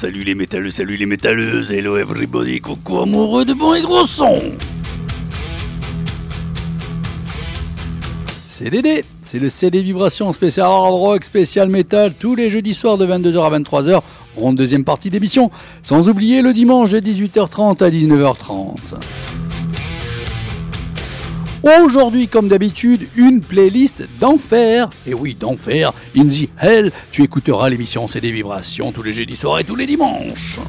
Salut les métalleux, salut les métalleuses. Hello everybody, coucou amoureux de bon et gros son. CDD, c'est le CD Vibration spécial hard rock, spécial metal, tous les jeudis soirs de 22h à 23h, en deuxième partie d'émission. Sans oublier le dimanche de 18h30 à 19h30. Aujourd'hui, comme d'habitude, une playlist d'enfer. Et oui, d'enfer. In the Hell, tu écouteras l'émission C'est des vibrations tous les jeudis soirs et tous les dimanches.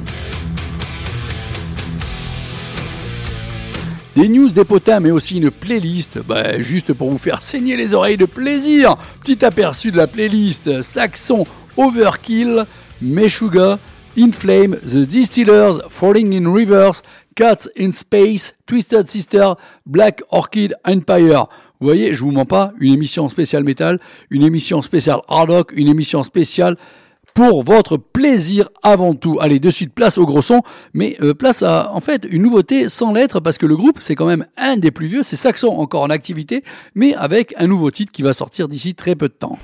Des news, des potins, mais aussi une playlist, bah, juste pour vous faire saigner les oreilles de plaisir. Petit aperçu de la playlist Saxon Overkill, Meshuga, Inflame, The Distillers, Falling in Reverse, Cats in Space, Twisted Sister, Black Orchid Empire. Vous voyez, je vous mens pas, une émission spéciale métal, une émission spéciale hard rock, une émission spéciale pour votre plaisir avant tout. Allez, de suite, place au gros son, mais euh, place à, en fait, une nouveauté sans lettres, parce que le groupe, c'est quand même un des plus vieux, c'est Saxon encore en activité, mais avec un nouveau titre qui va sortir d'ici très peu de temps.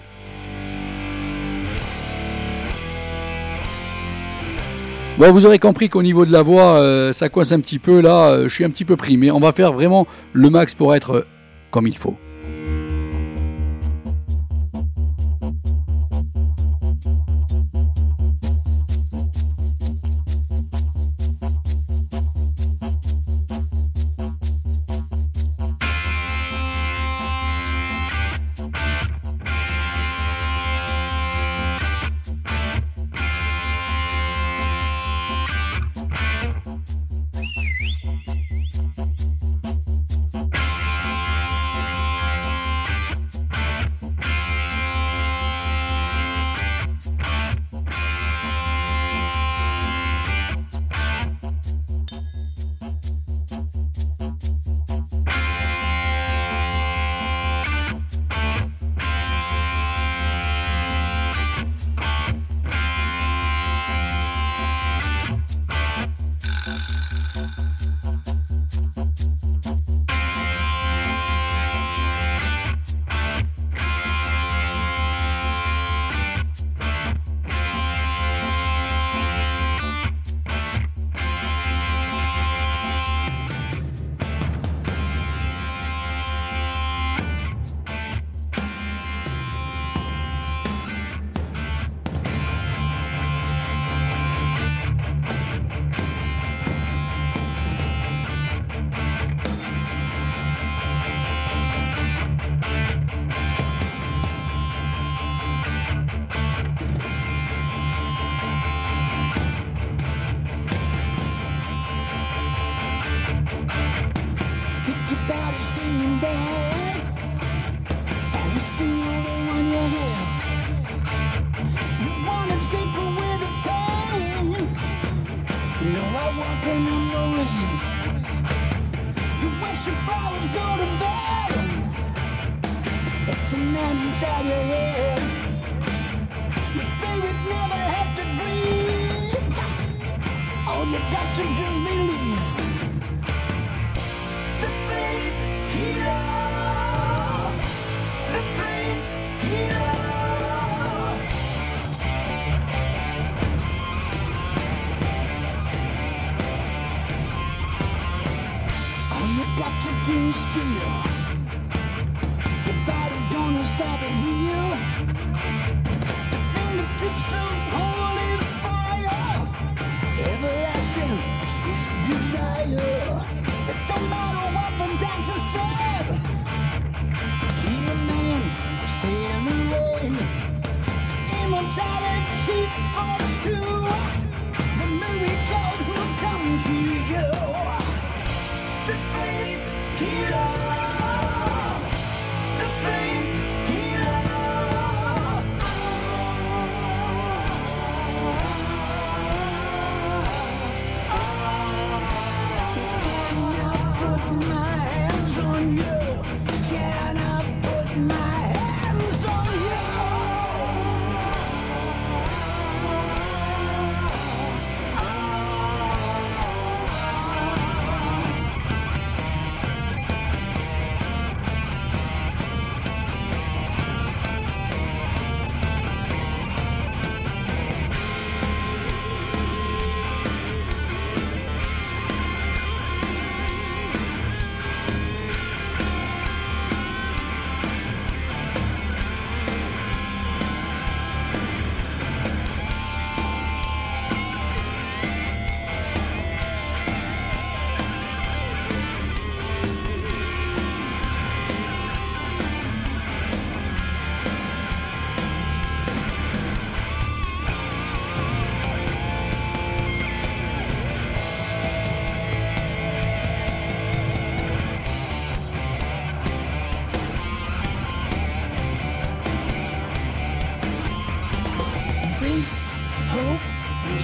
Bon, vous aurez compris qu'au niveau de la voix, euh, ça coince un petit peu là, euh, je suis un petit peu pris, mais on va faire vraiment le max pour être euh, comme il faut.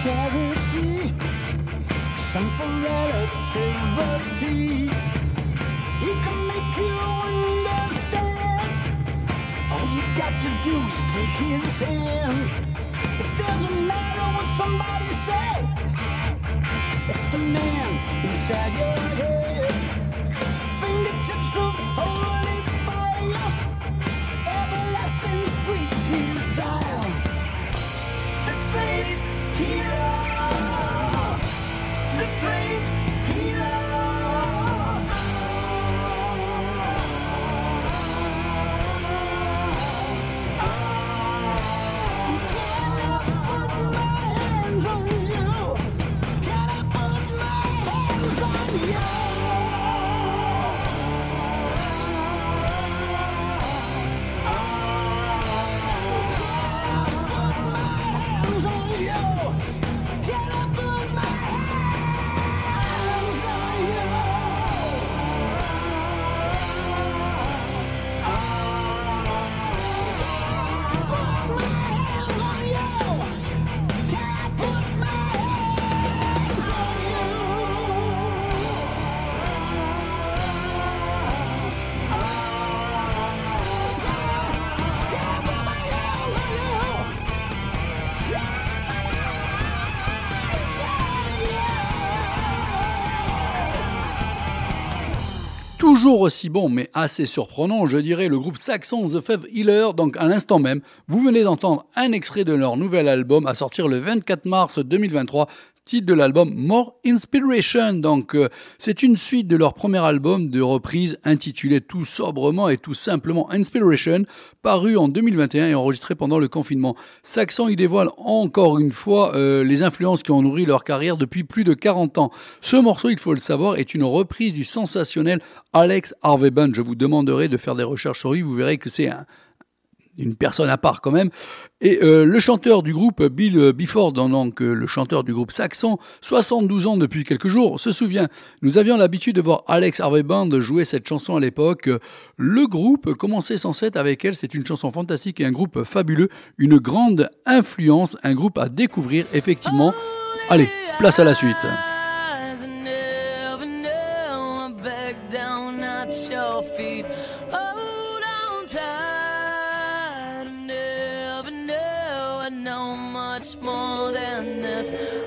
Charity, simple relativity. He can make you understand. All you got to do is take his hand. It doesn't matter what somebody says. It's the man inside your head. Fingertips of holy aussi bon, mais assez surprenant, je dirais, le groupe saxon The Fave Healer. Donc, à l'instant même, vous venez d'entendre un extrait de leur nouvel album à sortir le 24 mars 2023 titre de l'album More Inspiration. Donc, euh, c'est une suite de leur premier album de reprise intitulé tout sobrement et tout simplement Inspiration, paru en 2021 et enregistré pendant le confinement. Saxon y dévoile encore une fois euh, les influences qui ont nourri leur carrière depuis plus de 40 ans. Ce morceau, il faut le savoir, est une reprise du sensationnel Alex Harvey Band. Je vous demanderai de faire des recherches sur lui, vous verrez que c'est un, une personne à part quand même. Et euh, le chanteur du groupe, Bill Bifford, donc euh, le chanteur du groupe Saxon, 72 ans depuis quelques jours, se souvient, nous avions l'habitude de voir Alex Harvey Band jouer cette chanson à l'époque. Le groupe commençait sans cesse avec elle, c'est une chanson fantastique et un groupe fabuleux, une grande influence, un groupe à découvrir effectivement. Allez, place à la suite. More than this.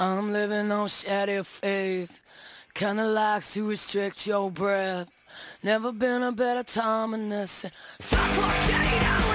I'm living on shady faith. Kinda likes to restrict your breath. Never been a better time than this. Suffocating. out.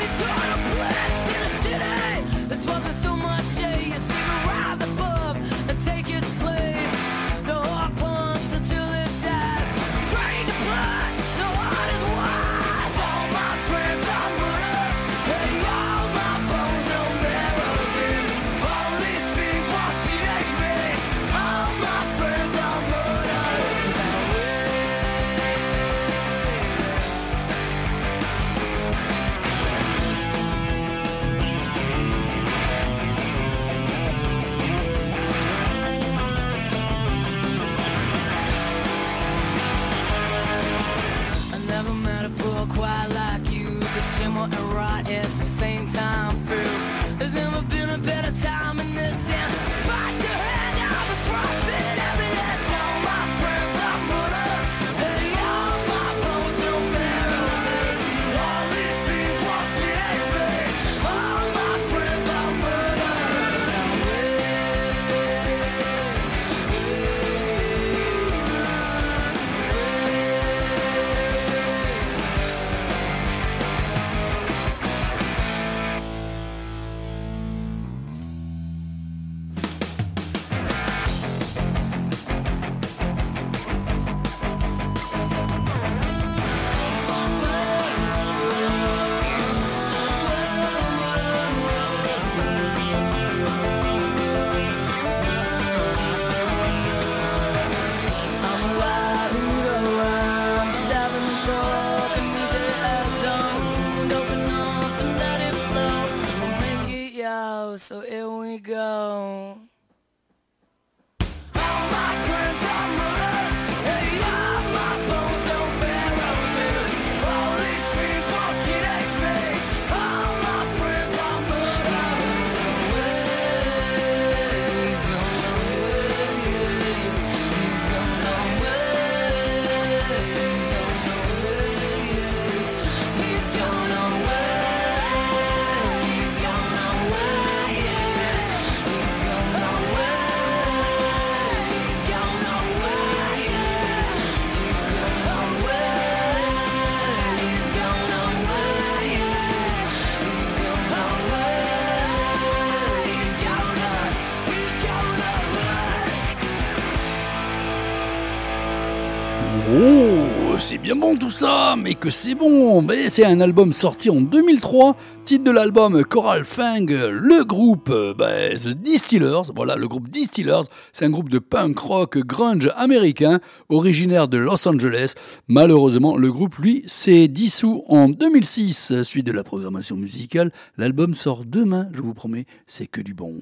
Ah, mais que c'est bon C'est un album sorti en 2003, titre de l'album Coral Fang, le groupe euh, bah, The Distillers, voilà le groupe Distillers, c'est un groupe de punk rock grunge américain, originaire de Los Angeles. Malheureusement, le groupe lui s'est dissous en 2006, suite de la programmation musicale. L'album sort demain, je vous promets, c'est que du bon.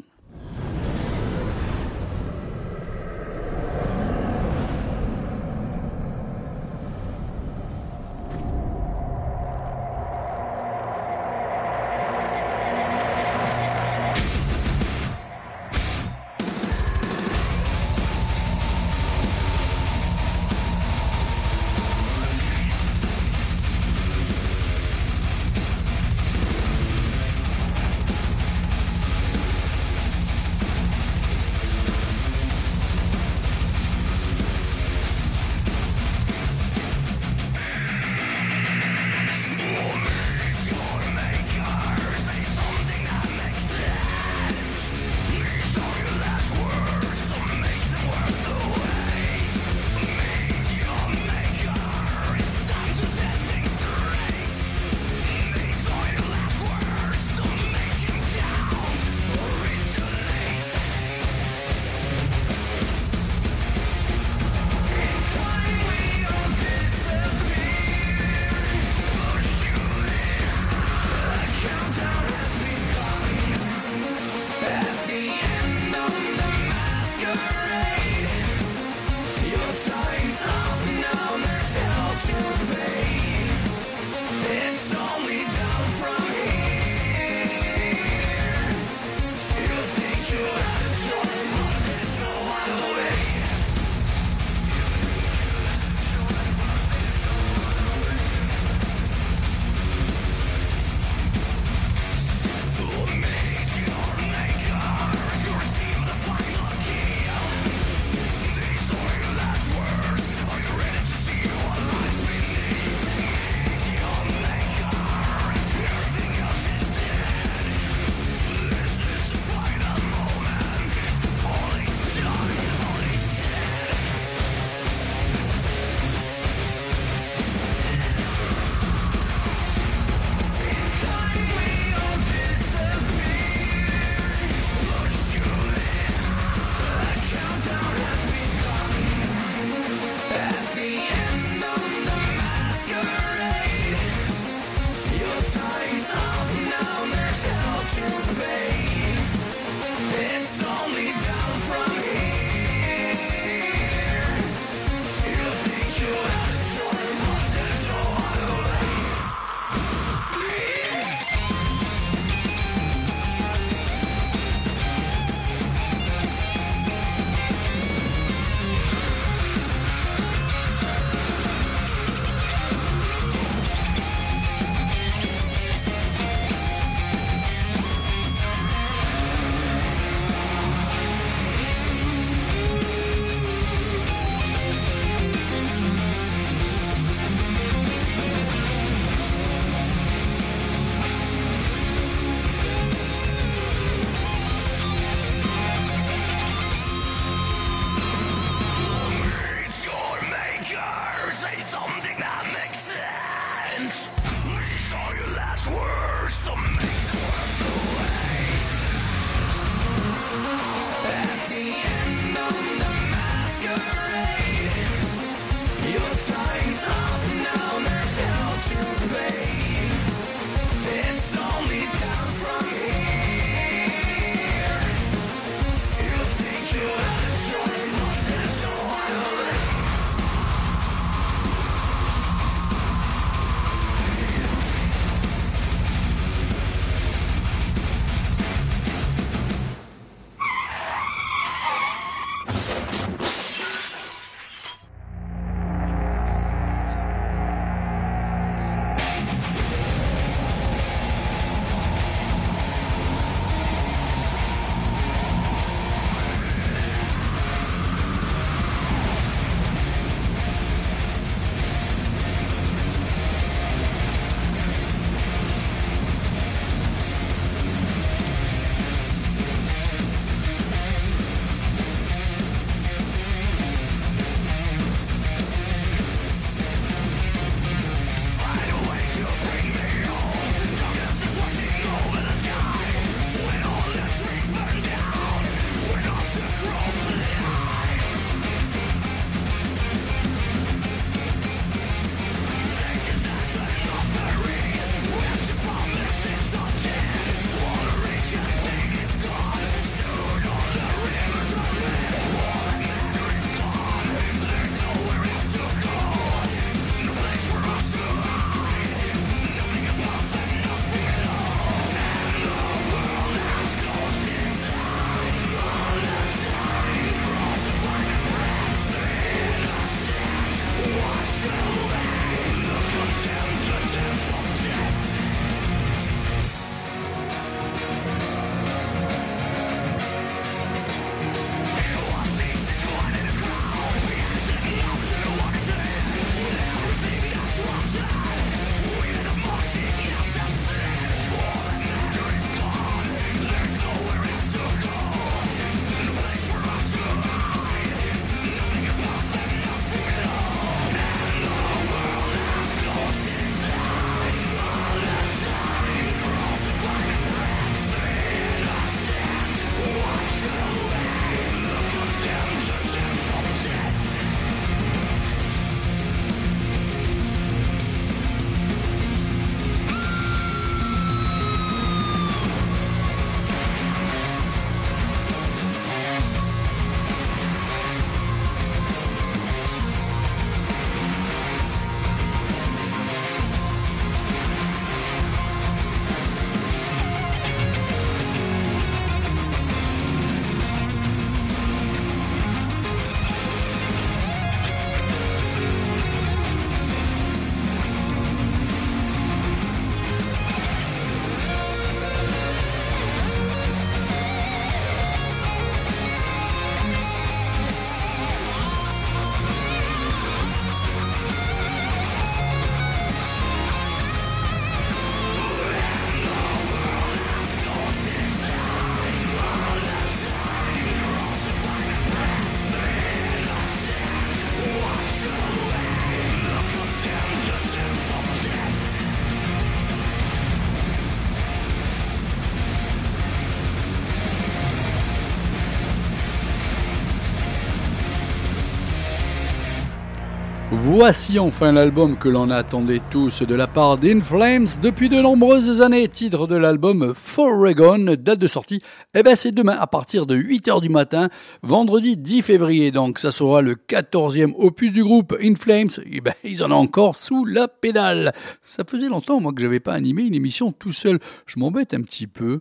Voici enfin l'album que l'on attendait tous de la part d'In Flames depuis de nombreuses années. Titre de l'album Foregon, date de sortie, eh ben c'est demain à partir de 8h du matin, vendredi 10 février. Donc ça sera le 14e opus du groupe In Flames. Eh ben ils en ont encore sous la pédale. Ça faisait longtemps moi que j'avais pas animé une émission tout seul. Je m'embête un petit peu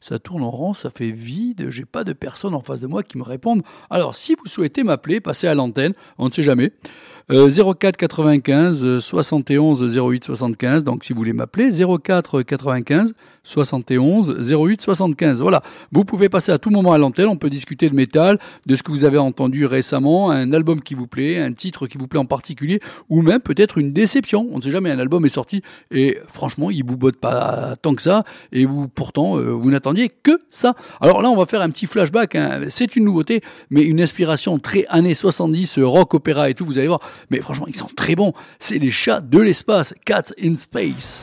ça tourne en rond, ça fait vide, j'ai pas de personne en face de moi qui me répondent. Alors, si vous souhaitez m'appeler, passez à l'antenne, on ne sait jamais. 04 95 71 08 75. Donc si vous voulez m'appeler, 04 95 71 08 75. Voilà, vous pouvez passer à tout moment à l'antenne, on peut discuter de métal, de ce que vous avez entendu récemment, un album qui vous plaît, un titre qui vous plaît en particulier, ou même peut-être une déception. On ne sait jamais, un album est sorti et franchement, il vous botte pas tant que ça, et vous pourtant, euh, vous n'attendiez que ça. Alors là, on va faire un petit flashback, hein. c'est une nouveauté, mais une inspiration très années 70, rock, opéra et tout, vous allez voir. Mais franchement, ils sont très bons. C'est les chats de l'espace, Cats in Space.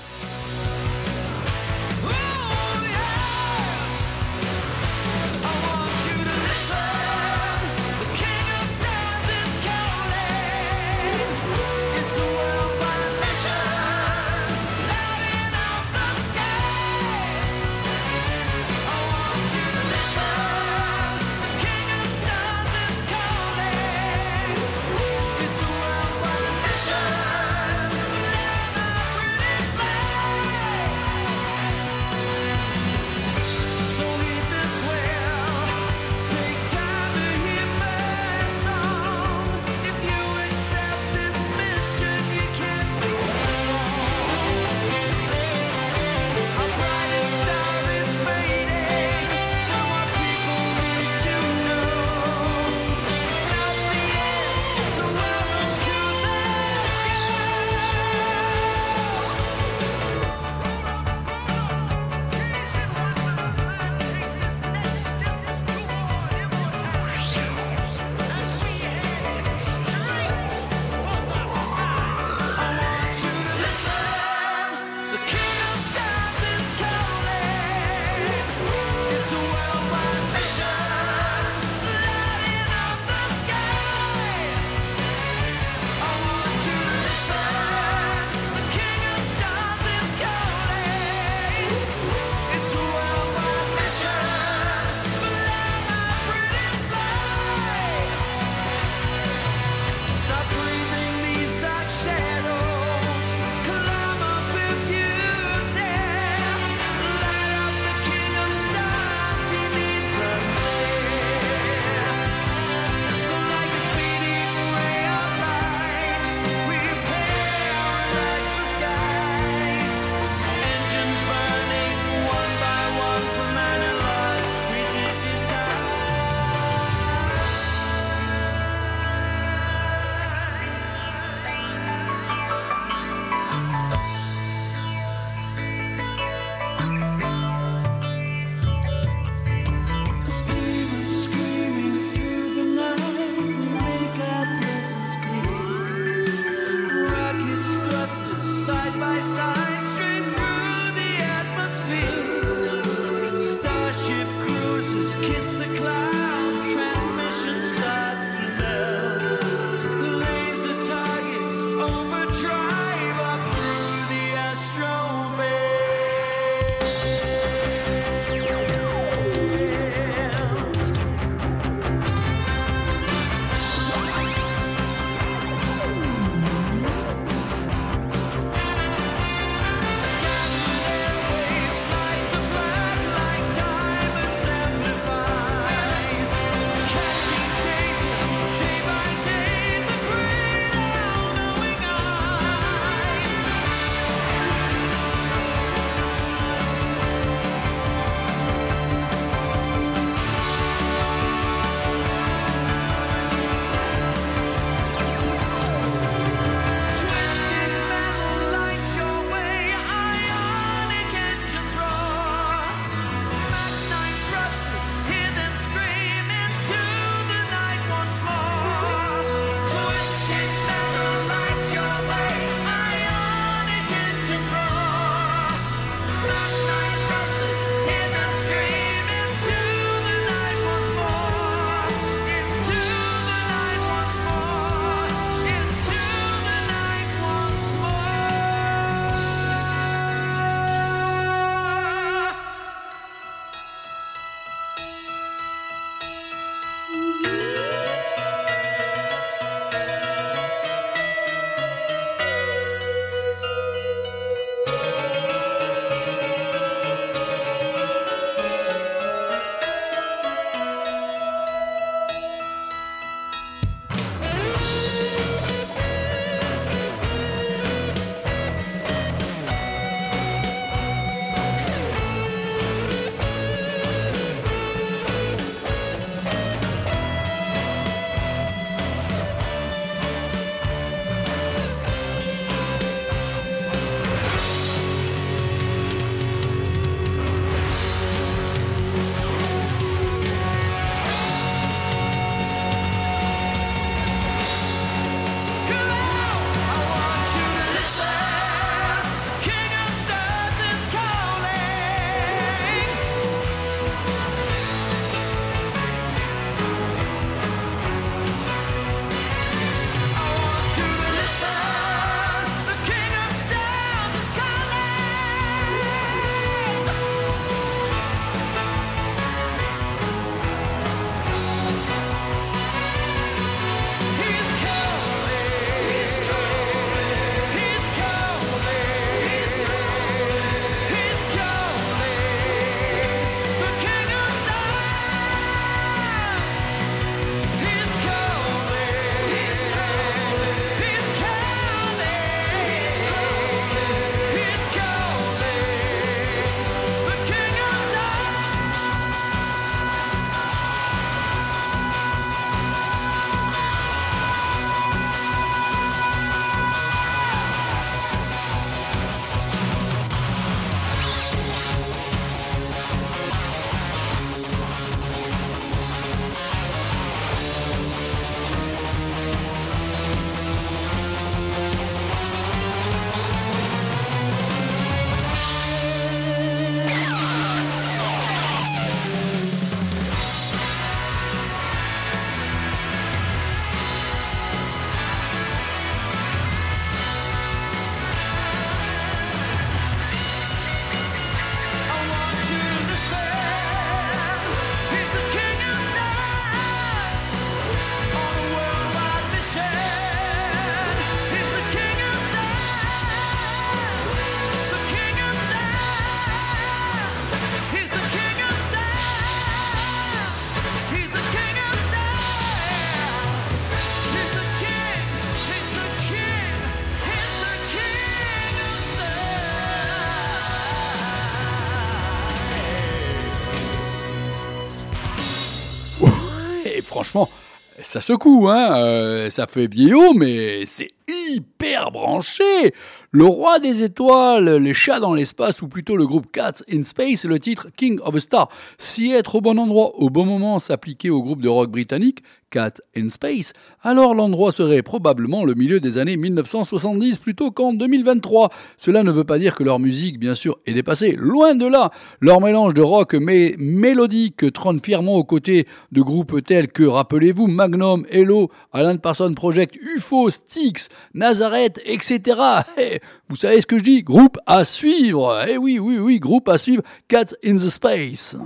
Ça secoue, hein. euh, ça fait vieillot, mais c'est hyper branché. Le roi des étoiles, les chats dans l'espace, ou plutôt le groupe Cats in Space, le titre King of a Star. Si être au bon endroit au bon moment s'appliquait au groupe de rock britannique, Cat in Space, alors l'endroit serait probablement le milieu des années 1970 plutôt qu'en 2023. Cela ne veut pas dire que leur musique, bien sûr, est dépassée. Loin de là. Leur mélange de rock mais mélodique trône fièrement aux côtés de groupes tels que, rappelez-vous, Magnum, Hello, Alan Parsons Project, UFO, Styx, Nazareth, etc. Eh, vous savez ce que je dis? Groupe à suivre. Eh oui, oui, oui, groupe à suivre. Cats in the Space.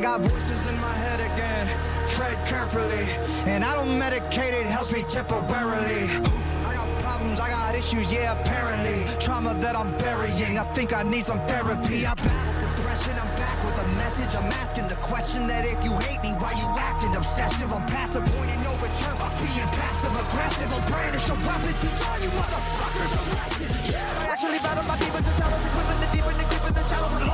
I got voices in my head again. Tread carefully, and I don't medicate it, helps me temporarily. I got problems, I got issues, yeah, apparently. Trauma that I'm burying, I think I need some therapy. I battled depression, I'm back with a message. I'm asking the question that if you hate me, why you acting obsessive? I'm past a point of no return being passive aggressive. I'll brandish a weapon, teach all you motherfuckers a lesson. I actually battle my demons and shallows, equipping the deep and the deep and the shallows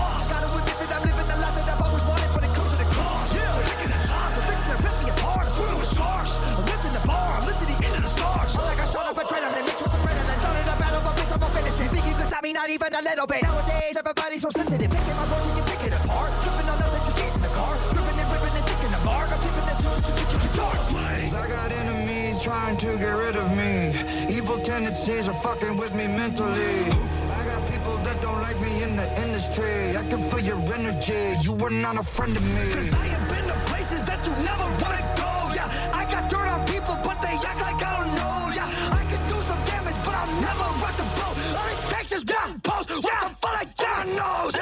me, not even a little bit. Nowadays, everybody's so sensitive. Picking my voice and you pick it apart. Tripping on nothing, just get in the car. Ripping and ripping and sticking the mark. I'm tipping the charge. I got enemies trying to get rid of me. Evil tendencies are fucking with me mentally. I got people that don't like me in the industry. I can feel your energy. You were not a friend of me. Cause I have been to places that you never wanna go. Yeah, I got dirt on people, but they act like I don't know. Knows.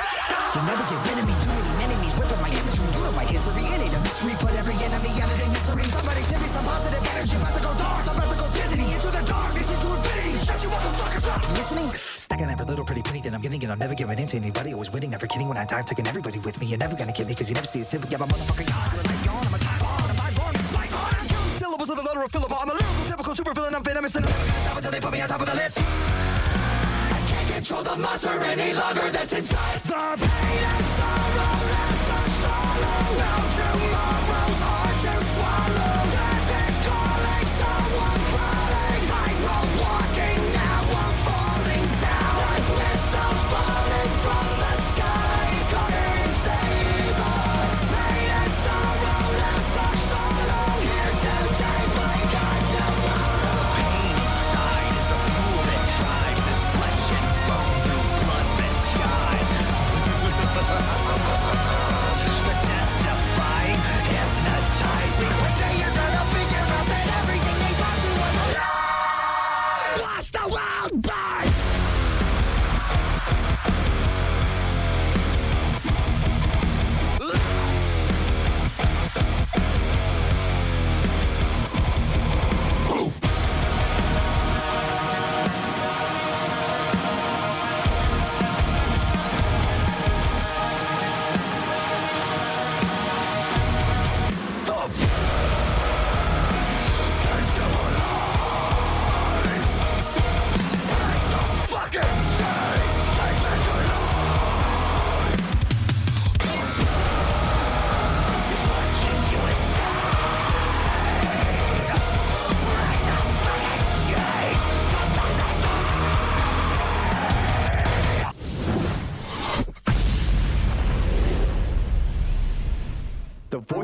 You'll never get rid of me. Too many enemies ripping my imagery. You know my history. In it a mystery. Put every enemy out of their misery. Somebody send me some positive energy. About to go dark. I'm about to go dizzy into the darkness, into infinity. Shut you motherfuckers up. Listening? Stacking every little pretty penny that I'm getting, and I'm never giving in to anybody. Always winning, never kidding. When I die, I'm taking everybody with me. You're never gonna get me, cause you never see it simple. Yeah, my motherfucking God. You're like gone. I'm a time bomb. Oh, I'm live wrong. My God. I'm syllables of the letter of Philip. I'm a lyrical, typical super villain. I'm venomous, and I'm never gonna stop until they put me on top of the list. The monster any longer that's inside. The pain and sorrow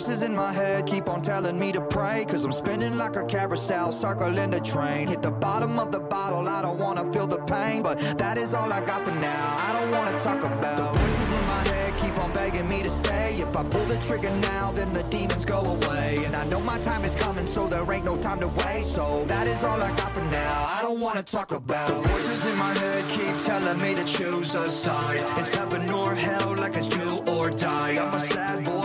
voices in my head keep on telling me to pray. Cause I'm spinning like a carousel, circling the train. Hit the bottom of the bottle, I don't wanna feel the pain. But that is all I got for now. I don't wanna talk about the voices in my head keep on begging me to stay. If I pull the trigger now, then the demons go away. And I know my time is coming, so there ain't no time to waste. So that is all I got for now. I don't wanna talk about the voices in my head keep telling me to choose a side. It's heaven or hell, like it's do or die. I'm a sad boy,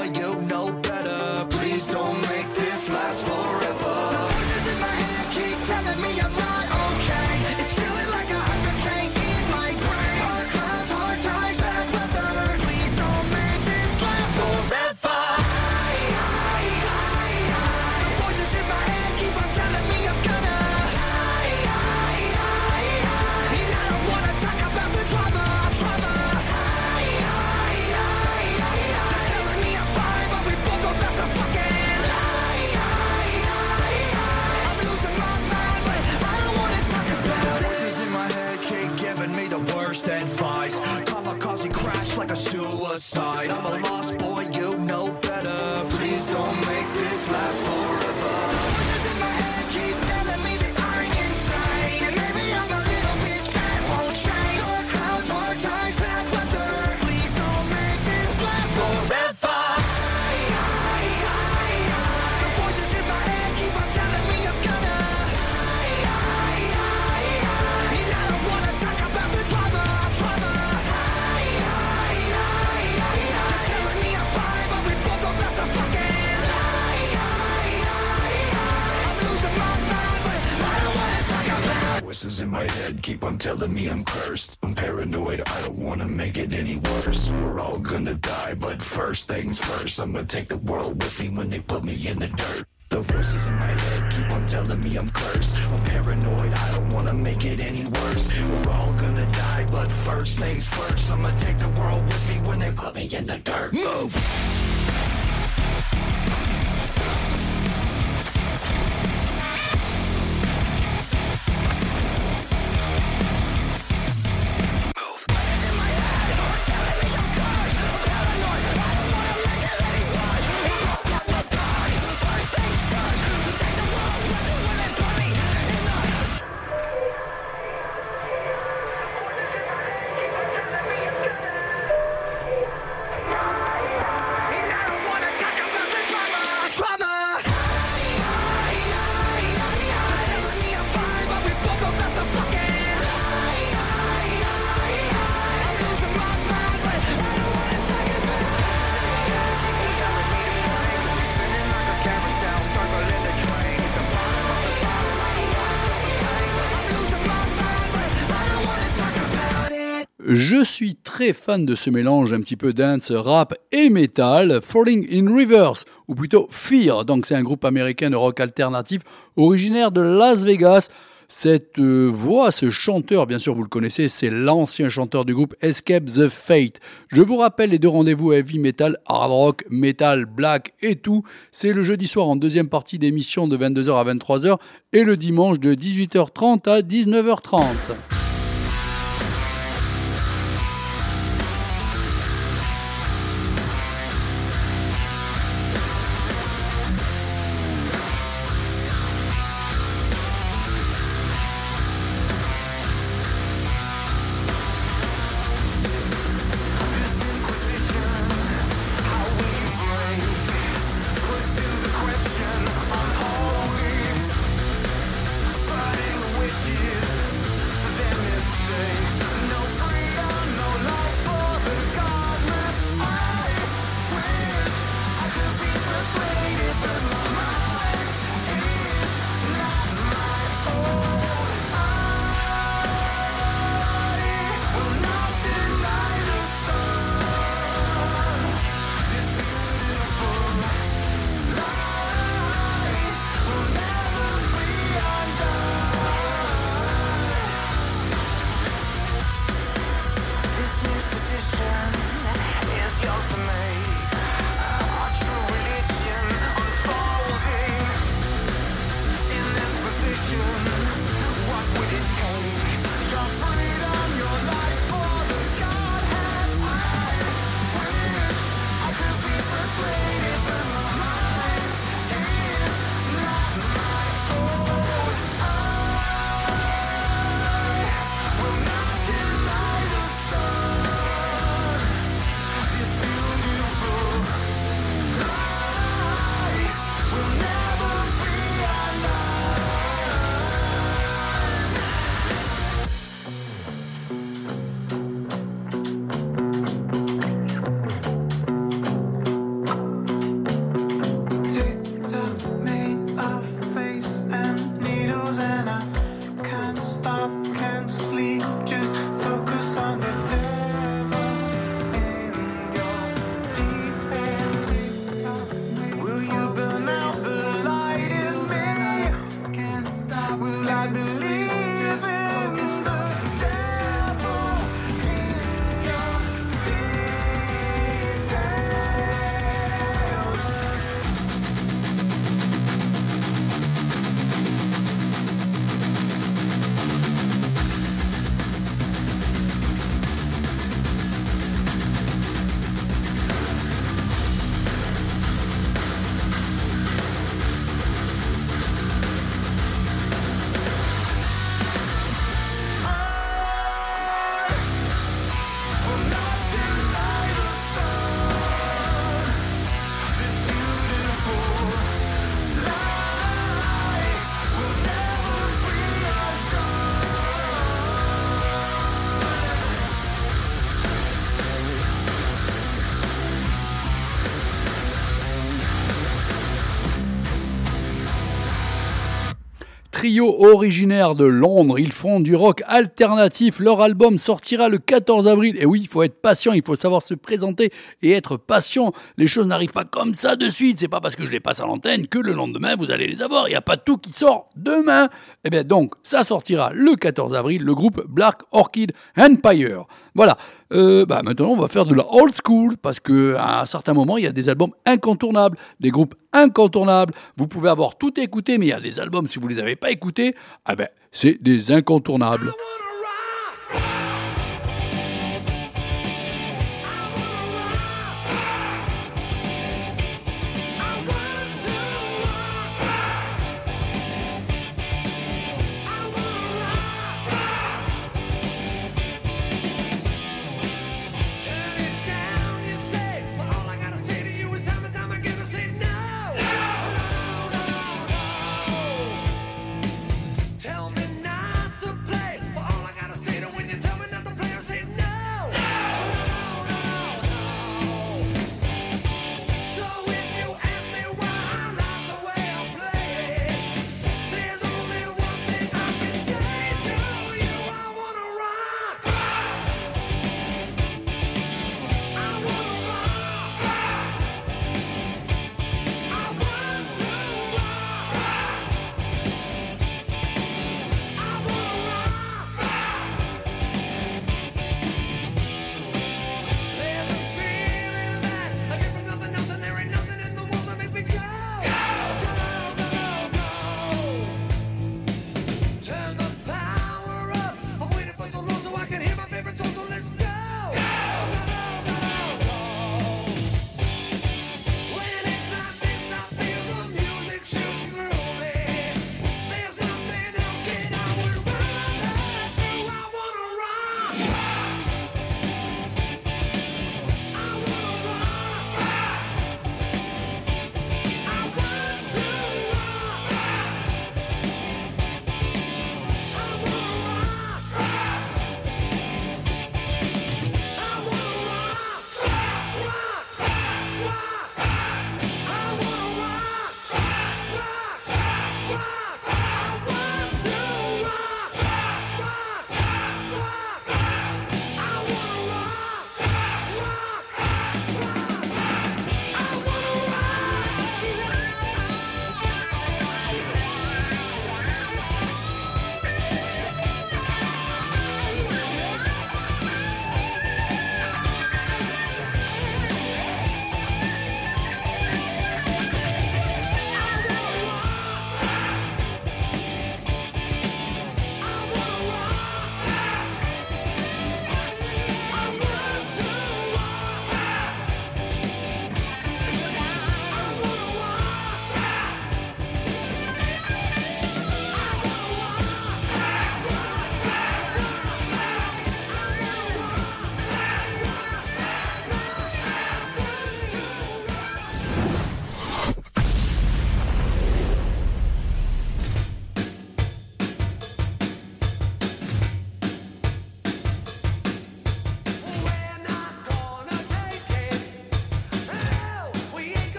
aside. I'm a my head keep on telling me I'm cursed. I'm paranoid, I don't wanna make it any worse. We're all gonna die, but first things first. I'm gonna take the world with me when they put me in the dirt. The voices in my head keep on telling me I'm cursed. I'm paranoid, I don't wanna make it any worse. We're all gonna die, but first things first. I'm gonna take the world with me when they put me in the dirt. Move! Suis très fan de ce mélange un petit peu dance, rap et metal, Falling in Reverse, ou plutôt Fear. Donc c'est un groupe américain de rock alternatif originaire de Las Vegas. Cette euh, voix, ce chanteur, bien sûr vous le connaissez, c'est l'ancien chanteur du groupe Escape the Fate. Je vous rappelle les deux rendez-vous heavy metal, hard rock, metal, black et tout. C'est le jeudi soir en deuxième partie d'émission de 22h à 23h et le dimanche de 18h30 à 19h30. Trio originaire de Londres. Ils font du rock alternatif. Leur album sortira le 14 avril. Et oui, il faut être patient, il faut savoir se présenter et être patient. Les choses n'arrivent pas comme ça de suite. C'est pas parce que je les passe à l'antenne que le lendemain vous allez les avoir. Il n'y a pas tout qui sort demain. Eh bien donc, ça sortira le 14 avril, le groupe Black Orchid Empire. Voilà. Euh, bah maintenant, on va faire de la old school parce que à un certain moment, il y a des albums incontournables, des groupes incontournables. Vous pouvez avoir tout écouté, mais il y a des albums si vous les avez pas écoutés, ah ben c'est des incontournables.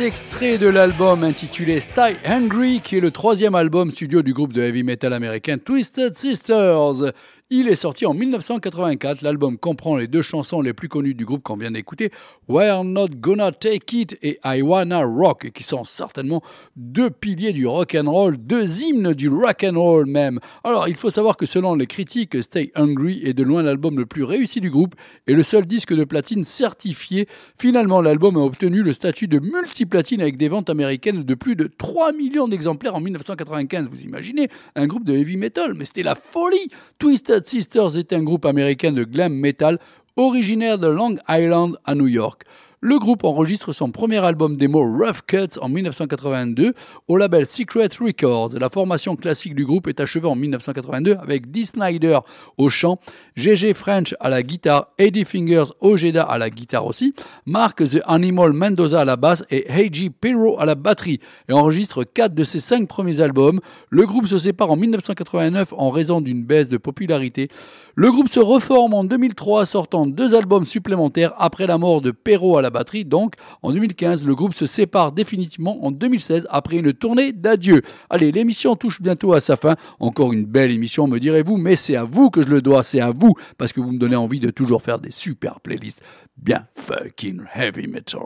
Deux de l'album intitulé Stay Hungry, qui est le troisième album studio du groupe de heavy metal américain Twisted Sisters. Il est sorti en 1984. L'album comprend les deux chansons les plus connues du groupe qu'on vient d'écouter, We're Not Gonna Take It et I Wanna Rock, qui sont certainement deux piliers du rock and roll, deux hymnes du rock and roll même. Alors, il faut savoir que selon les critiques, Stay Hungry est de loin l'album le plus réussi du groupe et le seul disque de platine certifié. Finalement, l'album a obtenu le statut de multiplatine avec des ventes américaines de plus de 3 millions d'exemplaires en 1995. Vous imaginez un groupe de heavy metal, mais c'était la folie. Twisted Sisters est un groupe américain de glam metal originaire de Long Island à New York. Le groupe enregistre son premier album démo Rough Cuts en 1982 au label Secret Records. La formation classique du groupe est achevée en 1982 avec Dee Snyder au chant, GG French à la guitare, Eddie Fingers Ojeda à la guitare aussi, Mark The Animal Mendoza à la basse et Heiji Pirro à la batterie et enregistre quatre de ses cinq premiers albums. Le groupe se sépare en 1989 en raison d'une baisse de popularité. Le groupe se reforme en 2003 sortant deux albums supplémentaires après la mort de Perrault à la batterie. Donc en 2015, le groupe se sépare définitivement en 2016 après une tournée d'adieu. Allez, l'émission touche bientôt à sa fin. Encore une belle émission, me direz-vous, mais c'est à vous que je le dois, c'est à vous parce que vous me donnez envie de toujours faire des super playlists bien fucking heavy metal.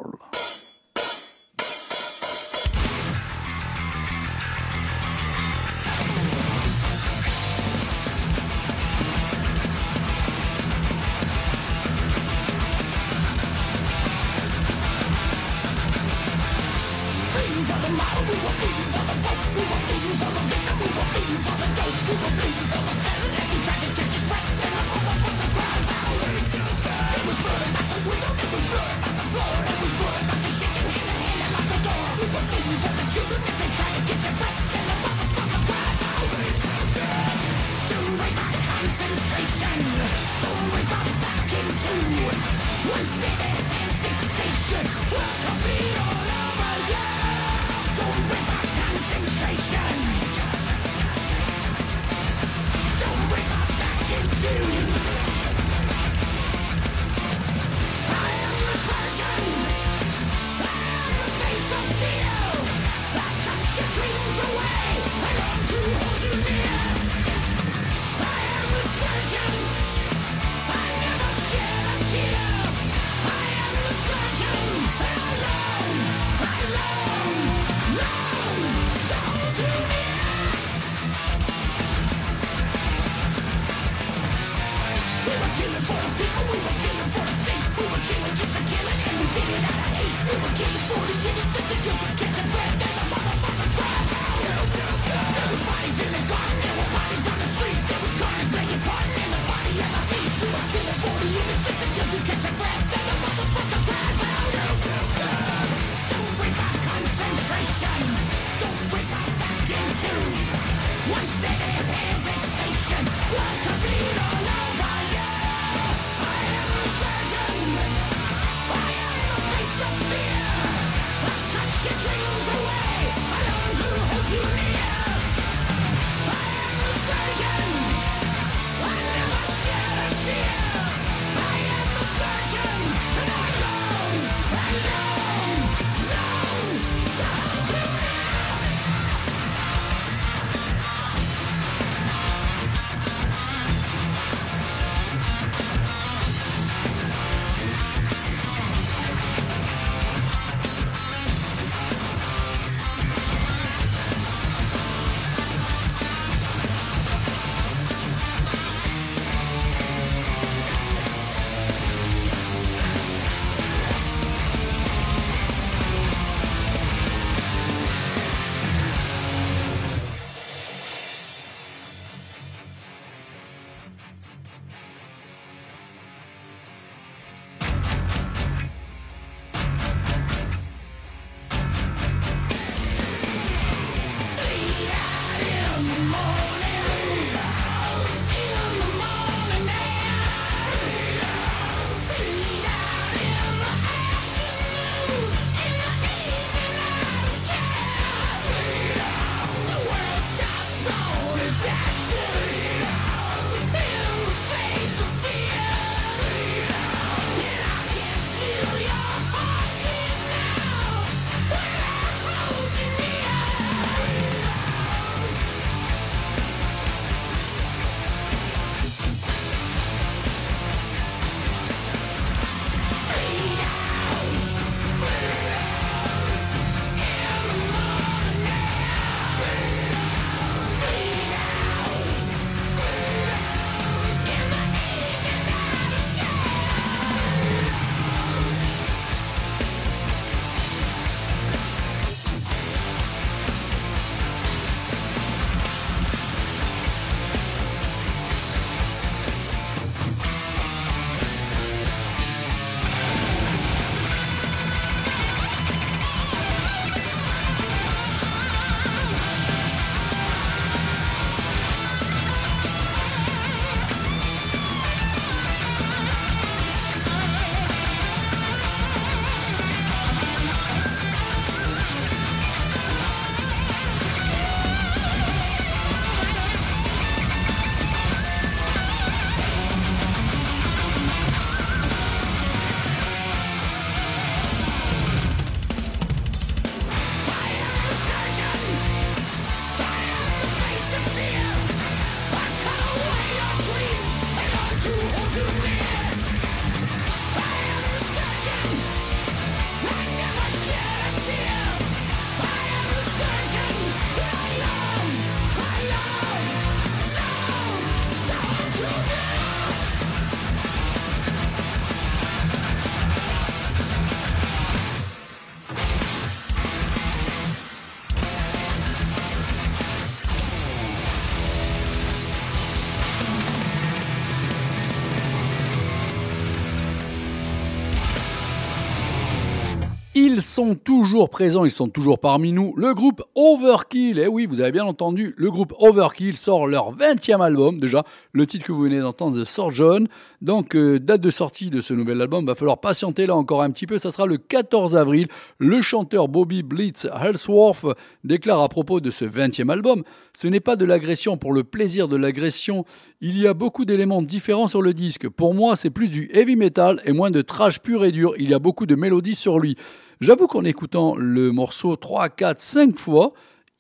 Ils sont toujours présents, ils sont toujours parmi nous. Le groupe Overkill, eh oui, vous avez bien entendu, le groupe Overkill sort leur 20e album. Déjà, le titre que vous venez d'entendre, The Surgeon. Donc, euh, date de sortie de ce nouvel album, va falloir patienter là encore un petit peu. Ça sera le 14 avril. Le chanteur Bobby Blitz Hellsworth déclare à propos de ce 20e album Ce n'est pas de l'agression pour le plaisir de l'agression. Il y a beaucoup d'éléments différents sur le disque. Pour moi, c'est plus du heavy metal et moins de trash pur et dur. Il y a beaucoup de mélodies sur lui. J'avoue qu'en écoutant le morceau 3, 4, 5 fois,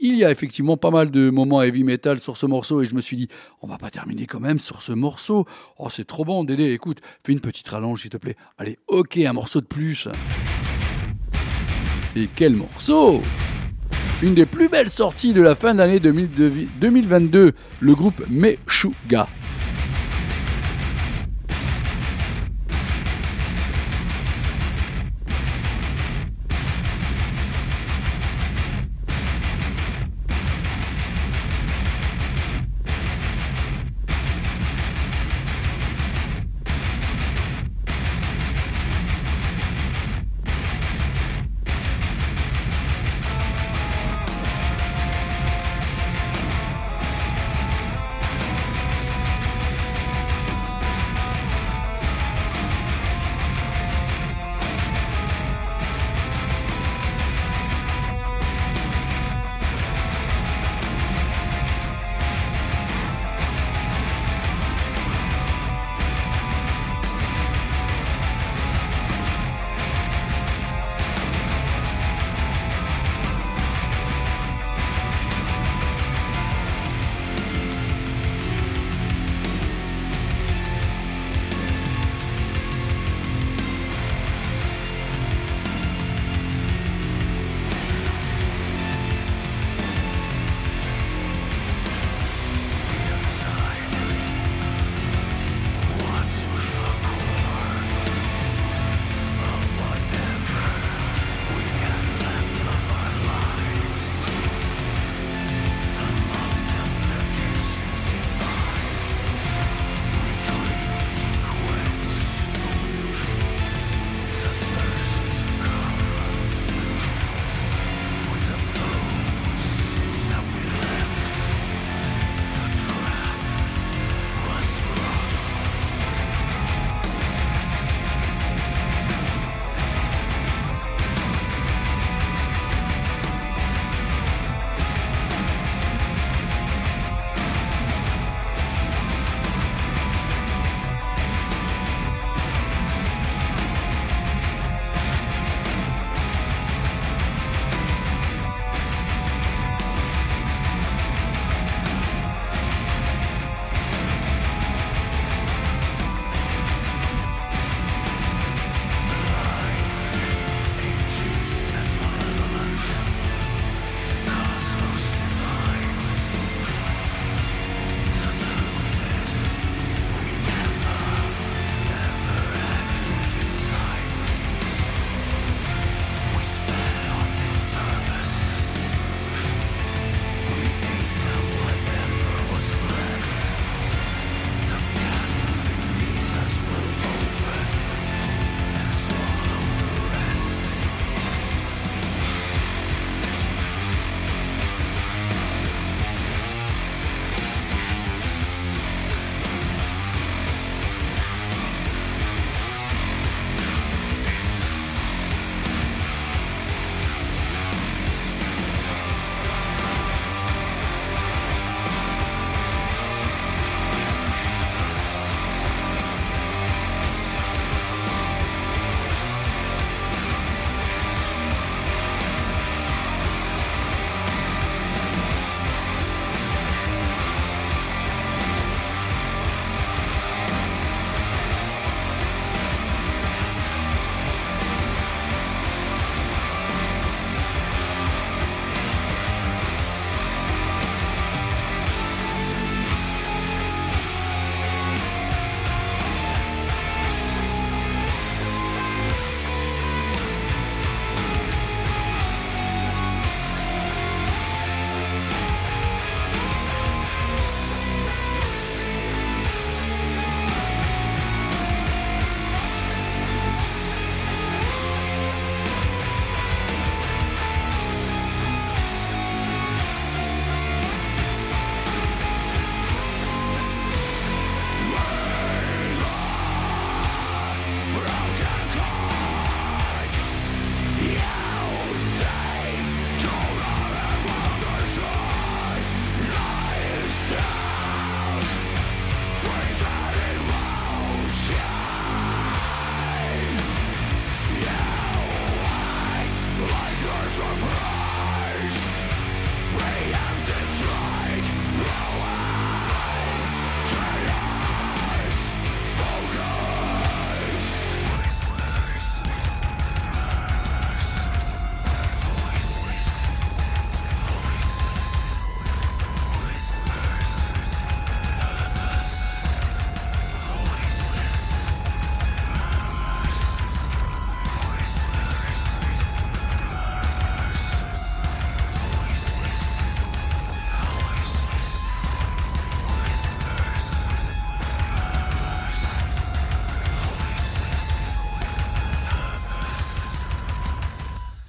il y a effectivement pas mal de moments heavy metal sur ce morceau et je me suis dit, on va pas terminer quand même sur ce morceau. Oh, c'est trop bon, Dédé, écoute, fais une petite rallonge s'il te plaît. Allez, ok, un morceau de plus. Et quel morceau Une des plus belles sorties de la fin d'année 2022, le groupe Meshuga.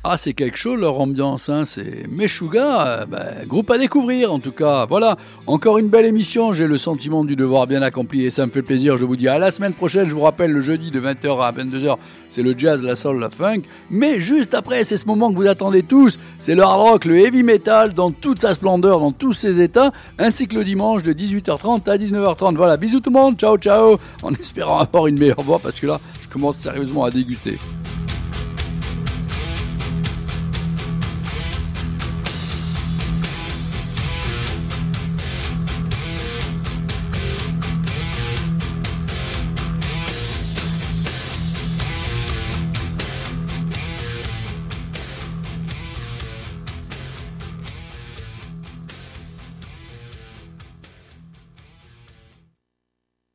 Ah, c'est quelque chose leur ambiance, hein. c'est Meshuga, euh, ben, groupe à découvrir en tout cas. Voilà, encore une belle émission, j'ai le sentiment du devoir bien accompli et ça me fait plaisir. Je vous dis à la semaine prochaine, je vous rappelle le jeudi de 20h à 22h, c'est le jazz, la soul, la funk. Mais juste après, c'est ce moment que vous attendez tous, c'est le hard rock, le heavy metal dans toute sa splendeur, dans tous ses états, ainsi que le dimanche de 18h30 à 19h30. Voilà, bisous tout le monde, ciao ciao, en espérant avoir une meilleure voix parce que là, je commence sérieusement à déguster.